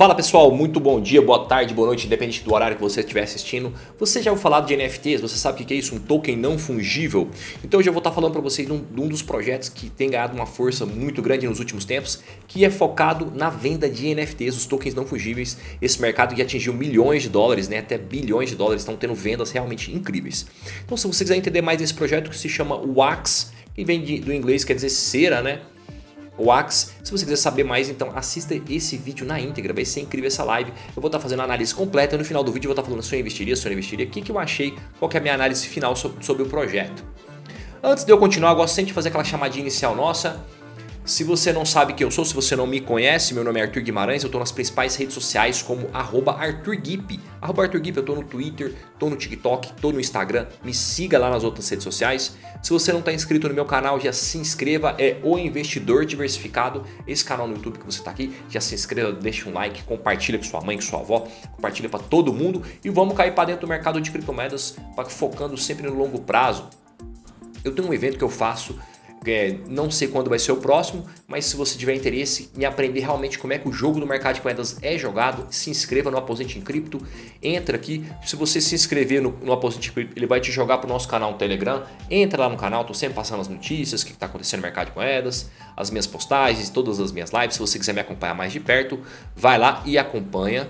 Fala pessoal, muito bom dia, boa tarde, boa noite, independente do horário que você estiver assistindo. Você já ouviu falar de NFTs? Você sabe o que é isso? Um token não fungível? Então hoje eu vou estar falando para vocês de um, de um, dos projetos que tem ganhado uma força muito grande nos últimos tempos, que é focado na venda de NFTs, os tokens não fungíveis. Esse mercado que atingiu milhões de dólares, né, até bilhões de dólares, estão tendo vendas realmente incríveis. Então se você quiser entender mais desse projeto que se chama Wax, que vem de, do inglês quer dizer cera, né? Wax. Se você quiser saber mais, então assista esse vídeo na íntegra, vai ser incrível essa live. Eu vou estar fazendo a análise completa e no final do vídeo eu vou estar falando se eu investiria, se eu investiria, o que, que eu achei, qual é a minha análise final sobre, sobre o projeto. Antes de eu continuar, eu gosto sempre de fazer aquela chamadinha inicial nossa. Se você não sabe quem eu sou, se você não me conhece, meu nome é Arthur Guimarães, eu estou nas principais redes sociais como arroba ArthurGuip. Arroba ArthurGuip, eu estou no Twitter, estou no TikTok, estou no Instagram, me siga lá nas outras redes sociais. Se você não está inscrito no meu canal, já se inscreva, é O Investidor Diversificado, esse canal no YouTube que você está aqui, já se inscreva, deixa um like, compartilha com sua mãe, com sua avó, compartilha para todo mundo e vamos cair para dentro do mercado de criptomoedas, focando sempre no longo prazo. Eu tenho um evento que eu faço é, não sei quando vai ser o próximo, mas se você tiver interesse em aprender realmente como é que o jogo do mercado de moedas é jogado, se inscreva no Aposente em Cripto, entra aqui. Se você se inscrever no, no Aposente em Cripto, ele vai te jogar para o nosso canal no Telegram. Entra lá no canal, estou sempre passando as notícias, o que está acontecendo no mercado de moedas, as minhas postagens, todas as minhas lives. Se você quiser me acompanhar mais de perto, vai lá e acompanha.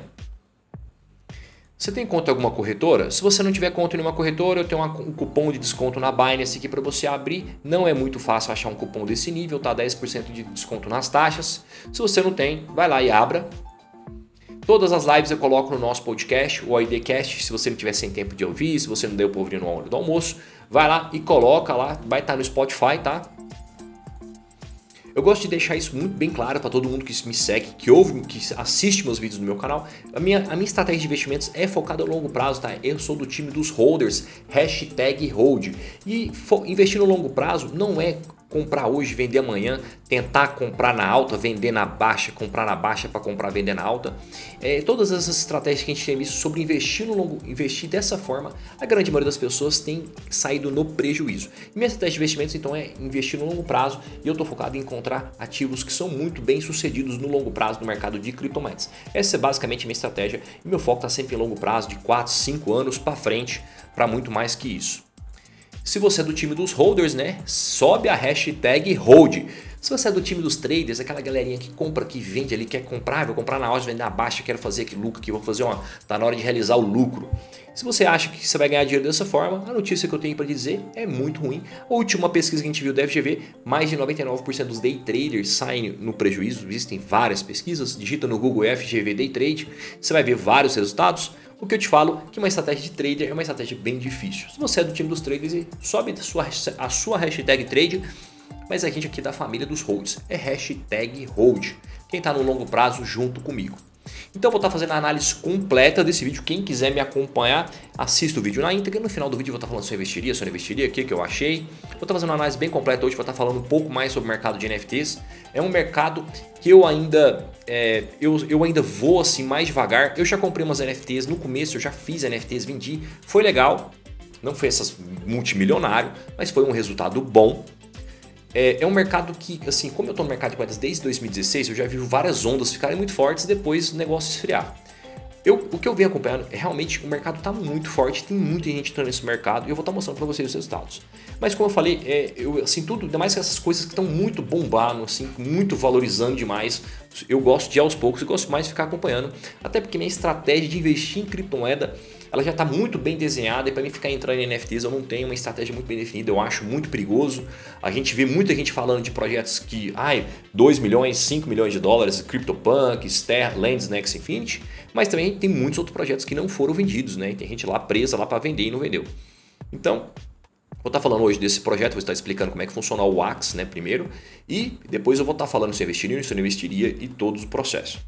Você tem conta em alguma corretora? Se você não tiver conta em nenhuma corretora, eu tenho um cupom de desconto na Binance aqui para você abrir. Não é muito fácil achar um cupom desse nível, tá? 10% de desconto nas taxas. Se você não tem, vai lá e abra. Todas as lives eu coloco no nosso podcast, o IDcast, se você não tiver sem tempo de ouvir, se você não deu para ouvir no hora do almoço, vai lá e coloca lá, vai estar tá no Spotify, tá? Eu gosto de deixar isso muito bem claro para todo mundo que me segue, que ouve, que assiste meus vídeos no meu canal. A minha, a minha estratégia de investimentos é focada a longo prazo, tá? Eu sou do time dos holders, hashtag hold. E investir no longo prazo não é comprar hoje, vender amanhã, tentar comprar na alta, vender na baixa, comprar na baixa para comprar, vender na alta. É, todas essas estratégias que a gente tem visto sobre investir no longo, investir dessa forma, a grande maioria das pessoas tem saído no prejuízo. Minha estratégia de investimentos então é investir no longo prazo e eu estou focado em encontrar ativos que são muito bem sucedidos no longo prazo no mercado de criptomoedas. Essa é basicamente minha estratégia e meu foco está sempre em longo prazo, de 4, 5 anos para frente, para muito mais que isso. Se você é do time dos holders, né? Sobe a hashtag hold. Se você é do time dos traders, aquela galerinha que compra, que vende ali, quer comprar, vou comprar na hora, vender na baixa, quero fazer aquele lucro aqui, vou fazer uma. Tá na hora de realizar o lucro. Se você acha que você vai ganhar dinheiro dessa forma, a notícia que eu tenho para dizer é muito ruim. A última pesquisa que a gente viu da FGV, mais de 99% dos day traders saem no prejuízo. Existem várias pesquisas, digita no Google FGV Day Trade, você vai ver vários resultados. O que eu te falo que uma estratégia de trader é uma estratégia bem difícil. Se você é do time dos traders, sobe a sua, a sua hashtag trade, mas a gente aqui da família dos holds é hashtag hold. Quem está no longo prazo junto comigo. Então eu vou estar fazendo a análise completa desse vídeo. Quem quiser me acompanhar, assista o vídeo na íntegra. No final do vídeo eu vou estar falando se eu investiria, se eu não investiria, o que, que eu achei. Vou estar fazendo uma análise bem completa hoje, vou estar falando um pouco mais sobre o mercado de NFTs. É um mercado que eu ainda é, eu, eu ainda vou assim mais devagar. Eu já comprei umas NFTs no começo, eu já fiz NFTs, vendi. Foi legal, não foi essas multimilionário, mas foi um resultado bom. É, é, um mercado que, assim, como eu estou no mercado de moedas desde 2016, eu já vi várias ondas ficarem muito fortes e depois o negócio esfriar. Eu, o que eu venho acompanhando é realmente o mercado está muito forte, tem muita gente entrando nesse mercado e eu vou estar tá mostrando para vocês os resultados. Mas como eu falei, é, eu, assim, tudo, ainda mais essas coisas que estão muito bombando, assim, muito valorizando demais, eu gosto de aos poucos e gosto mais de ficar acompanhando, até porque minha estratégia de investir em criptomoeda ela já está muito bem desenhada e para mim ficar entrando em NFTs eu não tenho uma estratégia muito bem definida, eu acho muito perigoso. A gente vê muita gente falando de projetos que, ai, 2 milhões, 5 milhões de dólares, CryptoPunk, Ster, Lands, Next Infinity, mas também tem muitos outros projetos que não foram vendidos, né? Tem gente lá presa lá para vender e não vendeu. Então, Vou estar falando hoje desse projeto, vou estar explicando como é que funciona o Wax, né, primeiro, e depois eu vou estar falando se eu investiria, se eu não investiria e todos os processos.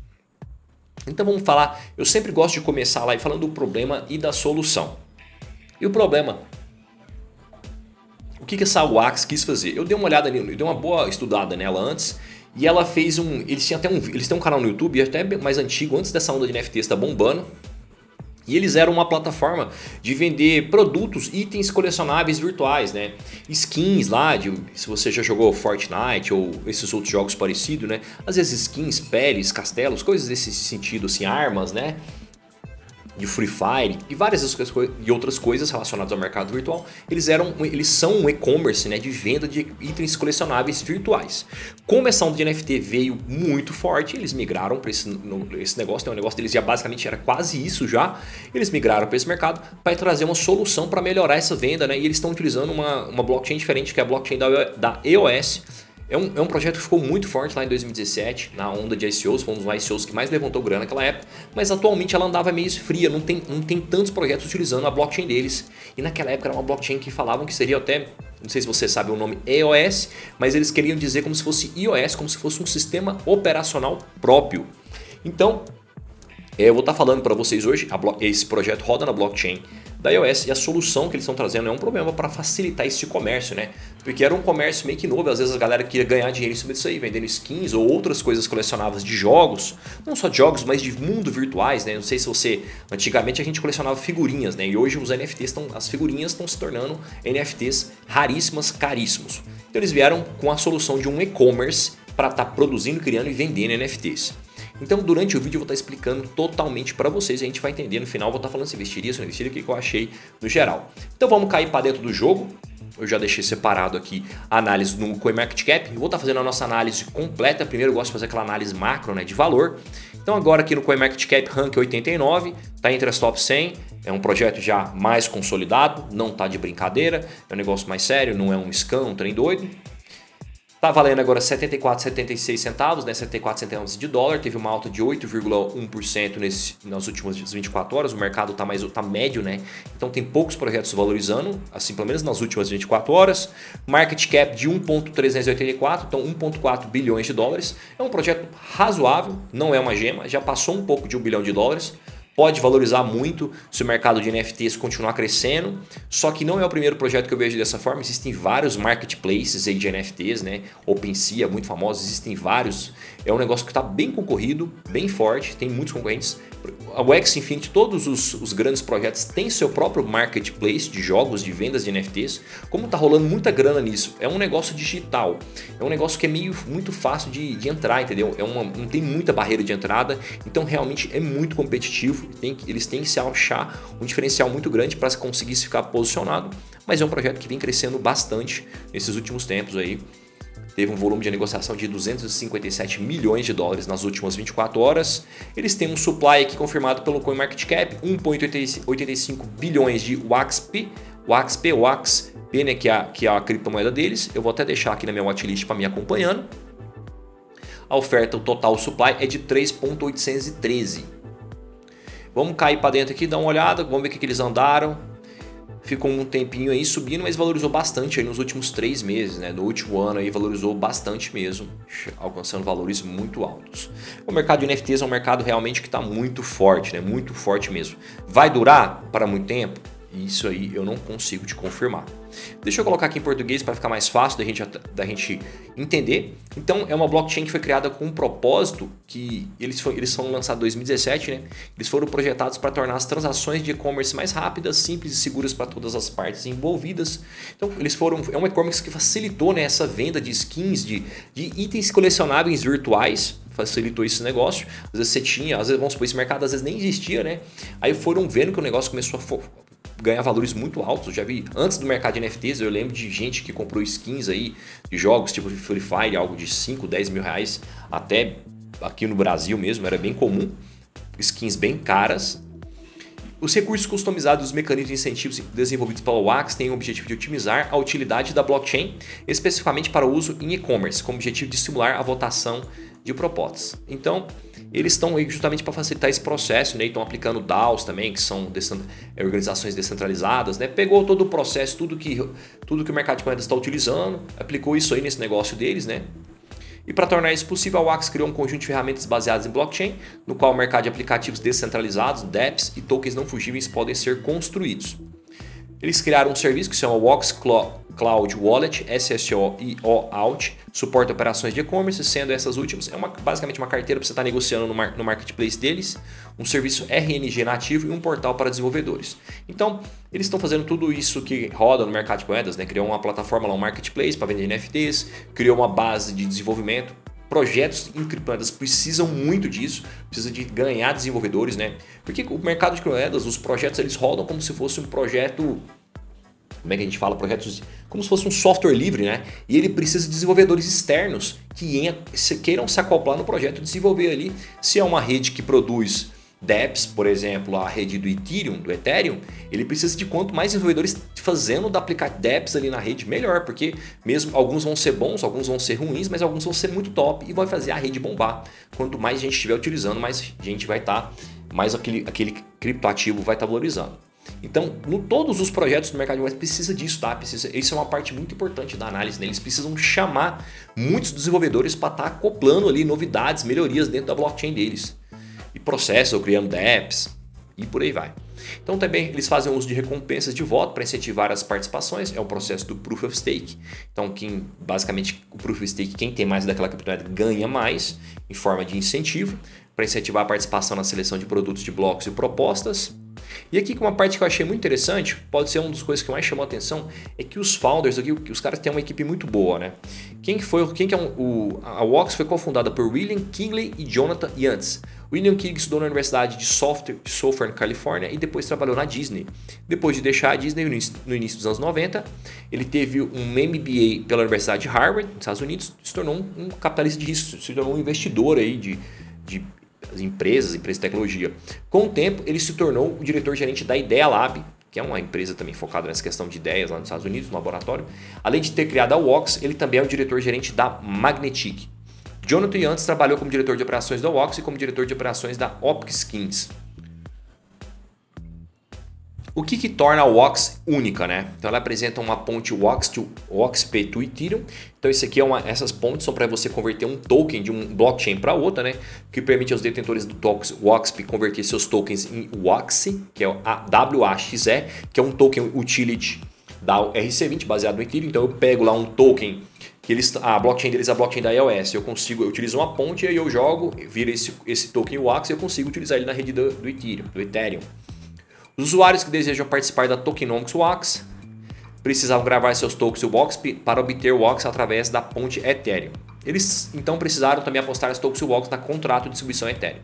Então vamos falar, eu sempre gosto de começar lá falando do problema e da solução. E o problema, o que, que essa Wax quis fazer? Eu dei uma olhada nela, eu dei uma boa estudada nela antes e ela fez um, eles tinham até um, eles têm um canal no YouTube até mais antigo, antes dessa onda de NFT estar bombando. E eles eram uma plataforma de vender produtos, itens colecionáveis virtuais, né? Skins lá, de, se você já jogou Fortnite ou esses outros jogos parecidos, né? Às vezes skins, peles, castelos, coisas desse sentido, assim, armas, né? De Free Fire e várias e outras coisas relacionadas ao mercado virtual, eles, eram, eles são um e-commerce né, de venda de itens colecionáveis virtuais. Como essa onda de NFT veio muito forte, eles migraram para esse, esse negócio, né, o negócio deles já basicamente era quase isso já, eles migraram para esse mercado para trazer uma solução para melhorar essa venda, né, e eles estão utilizando uma, uma blockchain diferente, que é a blockchain da, da EOS, é um, é um projeto que ficou muito forte lá em 2017, na onda de ICOs, foi um dos ICOs que mais levantou grana naquela época, mas atualmente ela andava meio fria, não tem, não tem tantos projetos utilizando a blockchain deles. E naquela época era uma blockchain que falavam que seria até, não sei se você sabe o nome EOS, mas eles queriam dizer como se fosse iOS, como se fosse um sistema operacional próprio. Então, é, eu vou estar falando para vocês hoje, esse projeto roda na blockchain da iOS e a solução que eles estão trazendo é um problema para facilitar esse comércio, né? Porque era um comércio meio que novo, às vezes a galera queria ganhar dinheiro em cima disso aí, vendendo skins ou outras coisas colecionáveis de jogos, não só de jogos, mas de mundo virtuais, né? Não sei se você, antigamente a gente colecionava figurinhas, né? E hoje os NFTs estão, as figurinhas estão se tornando NFTs raríssimas, caríssimos. Então eles vieram com a solução de um e-commerce para estar tá produzindo, criando e vendendo NFTs. Então durante o vídeo eu vou estar explicando totalmente para vocês e a gente vai entender no final, vou estar falando se investiria, se não investiria, o que eu achei no geral. Então vamos cair para dentro do jogo. Eu já deixei separado aqui a análise no CoinMarketCap. Eu vou estar fazendo a nossa análise completa. Primeiro eu gosto de fazer aquela análise macro né, de valor. Então agora aqui no CoinMarketCap Rank 89, está entre as top 100, é um projeto já mais consolidado, não está de brincadeira, é um negócio mais sério, não é um scam, um trem doido. Tá valendo agora 74,76 centavos, né? 74 centavos de dólar, teve uma alta de 8,1% nesse nas últimas 24 horas. O mercado tá mais tá médio, né? Então tem poucos projetos valorizando, assim pelo menos nas últimas 24 horas. Market cap de 1.384, então 1.4 bilhões de dólares. É um projeto razoável, não é uma gema, já passou um pouco de 1 bilhão de dólares pode valorizar muito se o mercado de NFTs continuar crescendo. Só que não é o primeiro projeto que eu vejo dessa forma. Existem vários marketplaces aí de NFTs, né? OpenSea é muito famoso, existem vários. É um negócio que está bem concorrido, bem forte, tem muitos concorrentes. O X Infinity, todos os, os, grandes projetos têm seu próprio marketplace de jogos, de vendas de NFTs. Como está rolando muita grana nisso, é um negócio digital. É um negócio que é meio muito fácil de, de entrar, entendeu? É uma, não tem muita barreira de entrada, então realmente é muito competitivo tem, eles têm que se achar um diferencial muito grande para conseguir se ficar posicionado, mas é um projeto que vem crescendo bastante nesses últimos tempos aí. Teve um volume de negociação de 257 milhões de dólares nas últimas 24 horas. Eles têm um supply aqui confirmado pelo CoinMarketCap, 1,85 bilhões de WAXP, WAXP, WAXP, né, que, é a, que é a criptomoeda deles. Eu vou até deixar aqui na minha watchlist para me acompanhando. A oferta, o total supply é de 3,813 Vamos cair para dentro aqui, dar uma olhada, vamos ver o que, que eles andaram. Ficou um tempinho aí subindo, mas valorizou bastante aí nos últimos três meses, né? No último ano aí valorizou bastante mesmo, alcançando valores muito altos. O mercado de NFTs é um mercado realmente que está muito forte, né? Muito forte mesmo. Vai durar para muito tempo? Isso aí eu não consigo te confirmar. Deixa eu colocar aqui em português para ficar mais fácil da gente, da gente entender. Então, é uma blockchain que foi criada com um propósito que eles, foi, eles foram lançados em 2017, né? Eles foram projetados para tornar as transações de e-commerce mais rápidas, simples e seguras para todas as partes envolvidas. Então, eles foram é um e-commerce que facilitou né, essa venda de skins, de, de itens colecionáveis virtuais facilitou esse negócio. Às vezes você tinha, às vezes, vamos supor, esse mercado às vezes nem existia, né? Aí foram vendo que o negócio começou a ganhar valores muito altos. Já vi antes do mercado de NFTs, eu lembro de gente que comprou skins aí de jogos tipo Free Fire, algo de 5, 10 mil reais, até aqui no Brasil mesmo, era bem comum. Skins bem caras. Os recursos customizados dos mecanismos de incentivos desenvolvidos pela WAX têm o objetivo de otimizar a utilidade da blockchain, especificamente para o uso em e-commerce, com o objetivo de estimular a votação de propostas. Então, eles estão aí justamente para facilitar esse processo, né? Estão aplicando DAOs também, que são é, organizações descentralizadas, né? Pegou todo o processo, tudo que, tudo que o mercado de moedas está utilizando, aplicou isso aí nesse negócio deles, né? E para tornar isso possível, a Wax criou um conjunto de ferramentas baseadas em blockchain, no qual o mercado de aplicativos descentralizados, DApps e tokens não fugíveis podem ser construídos. Eles criaram um serviço que se chama Wax, Cloud Wallet, SSO e OAuth, suporta operações de e-commerce, sendo essas últimas é uma, basicamente uma carteira para você estar tá negociando no, mar, no marketplace deles, um serviço RNG nativo e um portal para desenvolvedores. Então, eles estão fazendo tudo isso que roda no mercado de moedas, né? criou uma plataforma lá, um marketplace para vender NFTs, criou uma base de desenvolvimento projetos em criptomoedas precisam muito disso, precisa de ganhar desenvolvedores, né? Porque o mercado de criptomoedas, os projetos eles rodam como se fosse um projeto como é que a gente fala, projetos como se fosse um software livre, né? E ele precisa de desenvolvedores externos que queiram se acoplar no projeto e desenvolver ali. Se é uma rede que produz dApps, por exemplo, a rede do Ethereum, do Ethereum, ele precisa de quanto mais desenvolvedores fazendo da aplicar dApps ali na rede, melhor, porque mesmo alguns vão ser bons, alguns vão ser ruins, mas alguns vão ser muito top e vai fazer a rede bombar. Quanto mais gente estiver utilizando, mais gente vai estar, tá, mais aquele, aquele criptoativo vai estar tá valorizando. Então, no, todos os projetos do mercado de moedas precisa disso, tá? Precisa, isso é uma parte muito importante da análise. Né? Eles precisam chamar muitos desenvolvedores para estar tá acoplando ali novidades, melhorias dentro da blockchain deles. Processos, ou criando dApps e por aí vai. Então também eles fazem uso de recompensas de voto para incentivar as participações, é o processo do Proof of Stake. Então quem basicamente o Proof of Stake, quem tem mais daquela criptomoeda ganha mais em forma de incentivo para incentivar a participação na seleção de produtos de blocos e propostas. E aqui uma parte que eu achei muito interessante, pode ser uma das coisas que mais chamou a atenção, é que os founders aqui, os caras têm uma equipe muito boa, né? Quem que foi, quem que é um, o, a Wox foi cofundada por William Kingley e Jonathan Yantz. William King estudou na Universidade de Software, de Software na Califórnia e depois trabalhou na Disney. Depois de deixar a Disney no início dos anos 90, ele teve um MBA pela Universidade de Harvard, nos Estados Unidos, se tornou um, um capitalista de risco, se tornou um investidor aí de, de empresas, empresas de tecnologia. Com o tempo, ele se tornou o diretor-gerente da Idea Lab, que é uma empresa também focada nessa questão de ideias lá nos Estados Unidos, no laboratório. Além de ter criado a Wox, ele também é o diretor-gerente da Magnetic. Jonathan antes trabalhou como diretor de operações da Wox e como diretor de operações da Opskins. O que, que torna a Wox única, né? Então ela apresenta uma ponte Wox to WOXP to Ethereum. Então isso aqui é uma, essas pontes são para você converter um token de um blockchain para outra, né? Que permite aos detentores do tokens WOXP converter seus tokens em WAXE, que é o WAXE, que é um token utility da RC20 baseado no Ethereum. Então eu pego lá um token que eles, a blockchain deles é a blockchain da iOS. Eu consigo, eu utilizo uma ponte e eu jogo, vira esse, esse token WAX e eu consigo utilizar ele na rede do, do Ethereum, do Ethereum. Os usuários que desejam participar da Tokenomics WAX precisavam gravar seus tokens WAX para obter o WAX através da ponte Ethereum. Eles então precisaram também apostar as tokens WAX na contrato de distribuição Ethereum.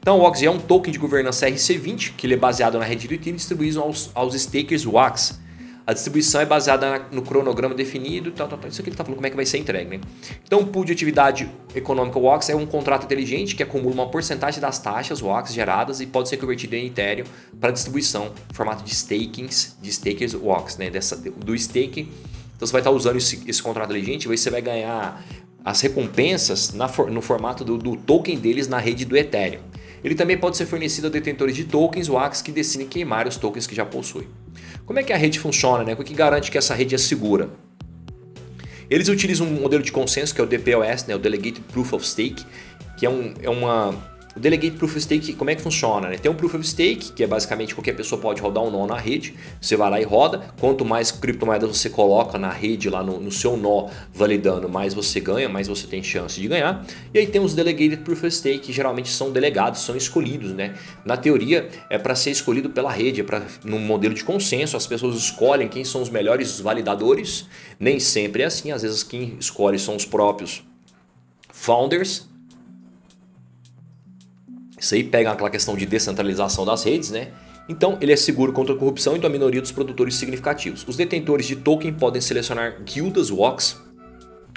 Então o WAX é um token de governança RC20 que ele é baseado na rede Ethereum distribuído aos, aos stakers WAX a distribuição é baseada no cronograma definido, tal, tal, tal. Isso aqui ele está falando como é que vai ser entregue. Né? Então, o pool de atividade econômica WAX é um contrato inteligente que acumula uma porcentagem das taxas WAX geradas e pode ser convertido em Ethereum para distribuição formato de stakings, de stakers WAX, né? Dessa, do stake. Então, você vai estar usando esse, esse contrato inteligente e você vai ganhar as recompensas na, no formato do, do token deles na rede do Ethereum. Ele também pode ser fornecido a detentores de tokens WAX que decidem queimar os tokens que já possuem. Como é que a rede funciona? Né? O que garante que essa rede é segura? Eles utilizam um modelo de consenso que é o DPoS, né? o Delegated Proof of Stake, que é, um, é uma o Delegate Proof of Stake, como é que funciona? Né? Tem um Proof of Stake, que é basicamente qualquer pessoa pode rodar um nó na rede. Você vai lá e roda. Quanto mais criptomoedas você coloca na rede, lá no, no, seu nó, validando, mais você ganha, mais você tem chance de ganhar. E aí tem os Delegated Proof of Stake, que geralmente são delegados, são escolhidos. Né? Na teoria, é para ser escolhido pela rede, é para num modelo de consenso, as pessoas escolhem quem são os melhores validadores. Nem sempre é assim, às vezes quem escolhe são os próprios founders isso aí pega aquela questão de descentralização das redes, né? Então, ele é seguro contra a corrupção e da minoria dos produtores significativos. Os detentores de token podem selecionar guildas WOX,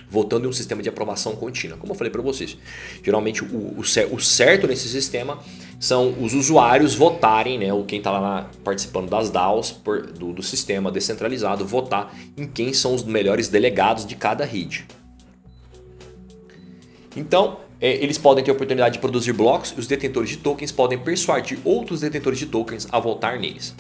votando em um sistema de aprovação contínua. Como eu falei para vocês, geralmente o, o, o, certo nesse sistema são os usuários votarem, né, ou quem está lá participando das DAOs por, do, do sistema descentralizado, votar em quem são os melhores delegados de cada rede. Então, eles podem ter a oportunidade de produzir blocos e os detentores de tokens podem persuadir outros detentores de tokens a voltar neles.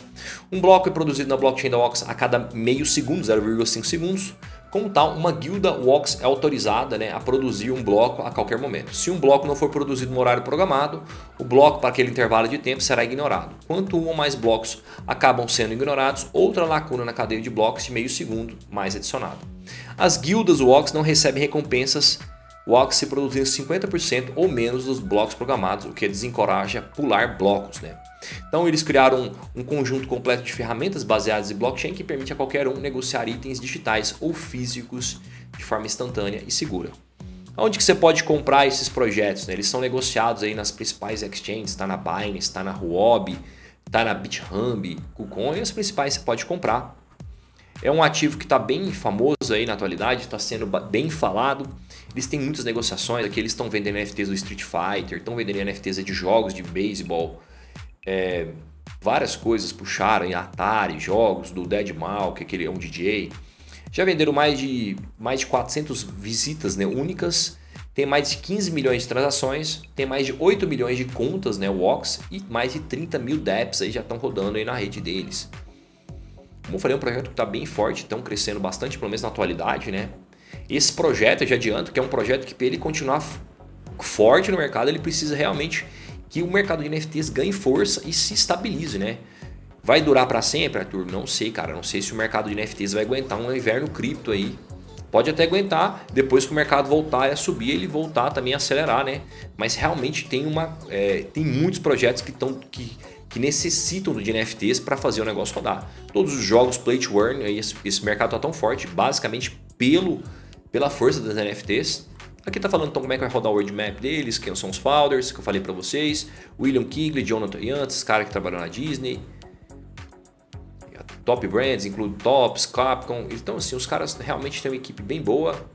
Um bloco é produzido na blockchain da OX a cada meio segundo, 0,5 segundos, Como tal, uma guilda WOX é autorizada né, a produzir um bloco a qualquer momento. Se um bloco não for produzido no horário programado, o bloco para aquele intervalo de tempo será ignorado. Quanto um ou mais blocos acabam sendo ignorados, outra lacuna na cadeia de blocos de meio segundo mais adicionada. As guildas WOX não recebem recompensas WOX se produzindo 50% ou menos dos blocos programados, o que desencoraja pular blocos. Né? Então eles criaram um, um conjunto completo de ferramentas baseadas em blockchain que permite a qualquer um negociar itens digitais ou físicos de forma instantânea e segura. Onde que você pode comprar esses projetos? Né? Eles são negociados aí nas principais exchanges, está na Binance, está na Huobi, está na BitHub, KuCoin, as principais você pode comprar. É um ativo que está bem famoso aí na atualidade, está sendo bem falado. Eles têm muitas negociações aqui, eles estão vendendo NFTs do Street Fighter, estão vendendo NFTs de jogos de beisebol, é, várias coisas puxaram em Atari, jogos do Deadmau, que é aquele é um DJ. Já venderam mais de mais de 400 visitas né, únicas, tem mais de 15 milhões de transações, tem mais de 8 milhões de contas, né, Wox, e mais de 30 mil dApps aí já estão rodando aí na rede deles. Como eu falei, é um projeto que está bem forte, estão crescendo bastante, pelo menos na atualidade, né? Esse projeto, eu já adianto, que é um projeto que para ele continuar forte no mercado, ele precisa realmente que o mercado de NFTs ganhe força e se estabilize, né? Vai durar para sempre, Arthur? Não sei, cara. Não sei se o mercado de NFTs vai aguentar um inverno cripto aí. Pode até aguentar, depois que o mercado voltar a subir, ele voltar também a acelerar, né? Mas realmente tem uma, é, tem muitos projetos que estão que, que necessitam de NFTs para fazer o negócio rodar. Todos os jogos play to earn, esse, mercado está tão forte, basicamente pelo pela força das NFTs. Aqui tá falando então como é que vai rodar o roadmap deles, quem são os founders, que eu falei para vocês, William Kigley, Jonathan Yantz, cara que trabalhou na Disney. Top Brands, inclui Tops, Capcom. Então assim, os caras realmente têm uma equipe bem boa.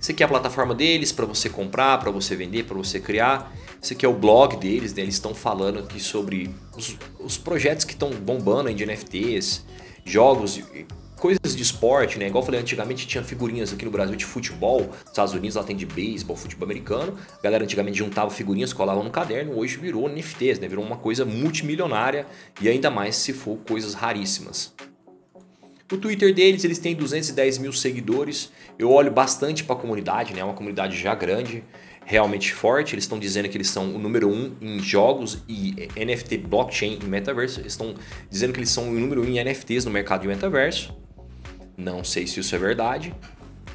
Isso aqui é a plataforma deles para você comprar, para você vender, para você criar. Isso aqui é o blog deles, né? eles estão falando aqui sobre os, os projetos que estão bombando aí de NFTs, jogos coisas de esporte, né? Igual eu falei antigamente, tinha figurinhas aqui no Brasil de futebol. Nos Estados Unidos lá tem de beisebol, futebol americano. A galera antigamente juntava figurinhas, colavam no caderno. Hoje virou NFTs, né? Virou uma coisa multimilionária e ainda mais se for coisas raríssimas. O Twitter deles, eles têm 210 mil seguidores. Eu olho bastante para a comunidade, né? É uma comunidade já grande, realmente forte. Eles estão dizendo que eles são o número um em jogos e NFT blockchain e metaverso. Eles estão dizendo que eles são o número um em NFTs no mercado de metaverso. Não sei se isso é verdade.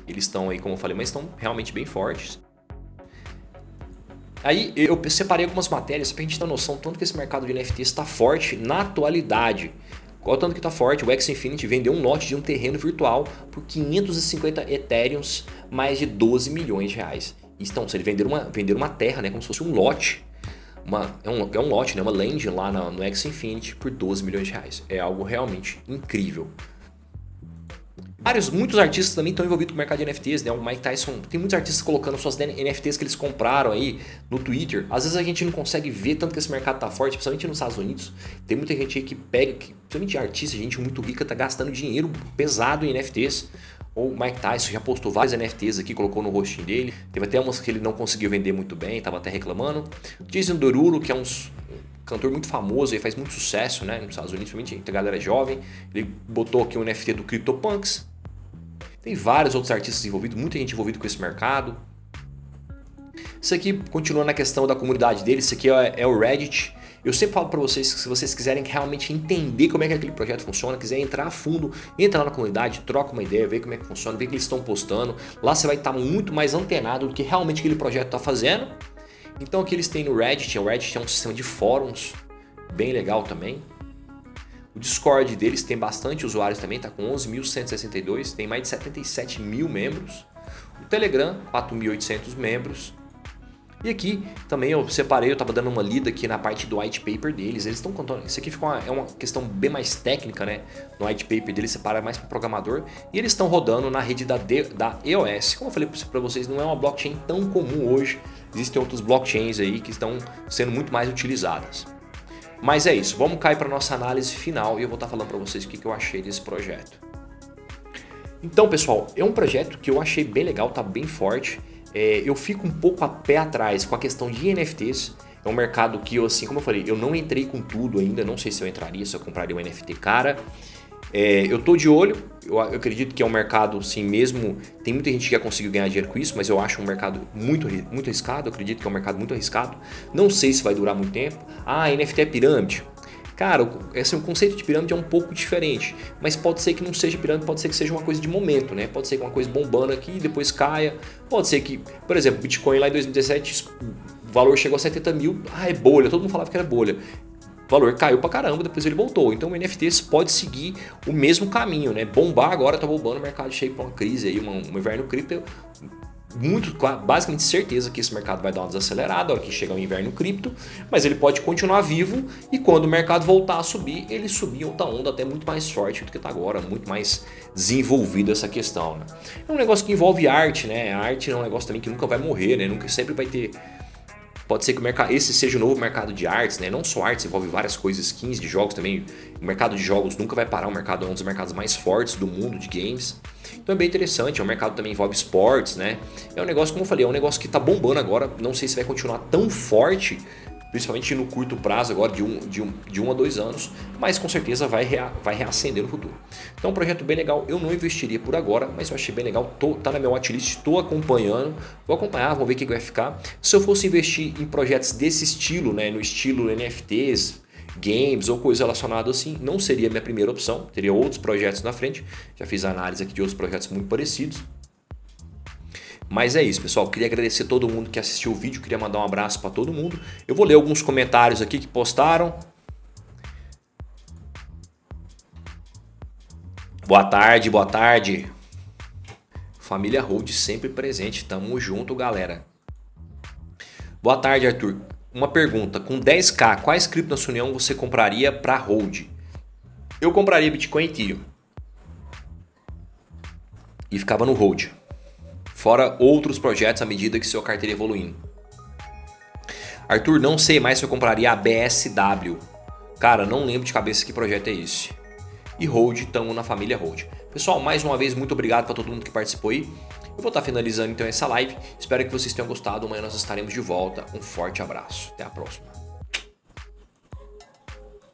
Eles estão aí, como eu falei, mas estão realmente bem fortes. Aí eu separei algumas matérias para a gente ter noção tanto que esse mercado de NFT está forte na atualidade. Qual tanto que está forte? O X Infinity vendeu um lote de um terreno virtual por 550 Ethereums, mais de 12 milhões de reais. Então, se ele vender uma, vender uma terra, né, como se fosse um lote, uma, é, um, é um lote, né, uma land lá no, no X Infinity por 12 milhões de reais. É algo realmente incrível. Vários, muitos artistas também estão envolvidos com o mercado de NFTs, né? O Mike Tyson, tem muitos artistas colocando suas NFTs que eles compraram aí no Twitter. Às vezes a gente não consegue ver tanto que esse mercado tá forte, principalmente nos Estados Unidos. Tem muita gente aí que pega, que, principalmente artista, gente muito rica, tá gastando dinheiro pesado em NFTs. O Mike Tyson já postou vários NFTs aqui, colocou no rostinho dele. Teve até umas que ele não conseguiu vender muito bem, tava até reclamando. Jason Derulo, que é um cantor muito famoso e faz muito sucesso, né, nos Estados Unidos, principalmente a galera jovem. Ele botou aqui um NFT do CryptoPunks, tem vários outros artistas envolvidos, muita gente envolvida com esse mercado. Isso aqui, continuando na questão da comunidade deles, isso aqui é, é o Reddit. Eu sempre falo para vocês que se vocês quiserem realmente entender como é que aquele projeto funciona, quiser entrar a fundo, entra lá na comunidade, troca uma ideia, vê como é que funciona, vê o que eles estão postando. Lá você vai estar muito mais antenado do que realmente aquele projeto está fazendo. Então aqui eles têm no Reddit, o Reddit é um sistema de fóruns bem legal também. O Discord deles tem bastante usuários também, tá com 11.162, tem mais de 77 mil membros. O Telegram, 4.800 membros. E aqui também eu separei, eu estava dando uma lida aqui na parte do white paper deles. Eles estão contando. Isso aqui ficou uma, é uma questão bem mais técnica, né? No white paper deles separa mais para o programador. E eles estão rodando na rede da, D, da EOS. Como eu falei para vocês, não é uma blockchain tão comum hoje. Existem outras blockchains aí que estão sendo muito mais utilizadas. Mas é isso, vamos cair para nossa análise final e eu vou estar tá falando para vocês o que, que eu achei desse projeto. Então, pessoal, é um projeto que eu achei bem legal, tá bem forte. É, eu fico um pouco a pé atrás com a questão de NFTs. É um mercado que eu, assim, como eu falei, eu não entrei com tudo ainda, não sei se eu entraria, se eu compraria um NFT cara. É, eu tô de olho, eu, eu, acredito que é um mercado, sim, mesmo. Tem muita gente que já conseguiu ganhar dinheiro com isso, mas eu acho um mercado muito, muito arriscado. Eu acredito que é um mercado muito arriscado. Não sei se vai durar muito tempo. Ah, NFT é pirâmide. Cara, esse, o conceito de pirâmide é um pouco diferente, mas pode ser que não seja pirâmide, pode ser que seja uma coisa de momento, né? Pode ser que uma coisa bombando aqui e depois caia. Pode ser que, por exemplo, Bitcoin lá em 2017, o valor chegou a 70 mil, ah, é bolha, todo mundo falava que era bolha. O valor caiu pra caramba, depois ele voltou. Então o NFT pode seguir o mesmo caminho, né? Bombar agora tá bombando, o mercado cheio pra uma crise aí, um, um inverno cripto muito, basicamente certeza que esse mercado vai dar uma desacelerada na hora que chegar o inverno cripto, mas ele pode continuar vivo e quando o mercado voltar a subir, ele subir outra onda até muito mais forte do que está agora, muito mais desenvolvido essa questão. Né? É um negócio que envolve arte, né? A arte é um negócio também que nunca vai morrer, né? Nunca sempre vai ter Pode ser que o mercado, esse seja o novo mercado de artes, né? Não só artes, envolve várias coisas, skins de jogos também. O mercado de jogos nunca vai parar, o mercado é um dos mercados mais fortes do mundo de games. Então é bem interessante, é um mercado também envolve esportes, né? É um negócio, como eu falei, é um negócio que tá bombando agora, não sei se vai continuar tão forte, principalmente no curto prazo agora de um, de um, de um a dois anos, mas com certeza vai, rea, vai reacender no futuro. Então um projeto bem legal, eu não investiria por agora, mas eu achei bem legal, tô, tá na minha watchlist, estou acompanhando, vou acompanhar, vou ver o que vai ficar. Se eu fosse investir em projetos desse estilo, né, no estilo NFTs, games ou coisa relacionada assim, não seria minha primeira opção, teria outros projetos na frente, já fiz análise aqui de outros projetos muito parecidos, mas é isso, pessoal. Queria agradecer todo mundo que assistiu o vídeo. Queria mandar um abraço para todo mundo. Eu vou ler alguns comentários aqui que postaram. Boa tarde, boa tarde. Família Hold sempre presente. Tamo junto, galera. Boa tarde, Arthur. Uma pergunta: com 10k, quais criptos na sua união você compraria para hold? Eu compraria Bitcoin e Ethereum. E ficava no hold fora outros projetos à medida que sua carteira evoluindo. Arthur, não sei mais se eu compraria a BSW. Cara, não lembro de cabeça que projeto é esse. E Hold, estamos na família Hold. Pessoal, mais uma vez, muito obrigado para todo mundo que participou aí. Eu vou estar finalizando então essa live. Espero que vocês tenham gostado. Amanhã nós estaremos de volta. Um forte abraço. Até a próxima.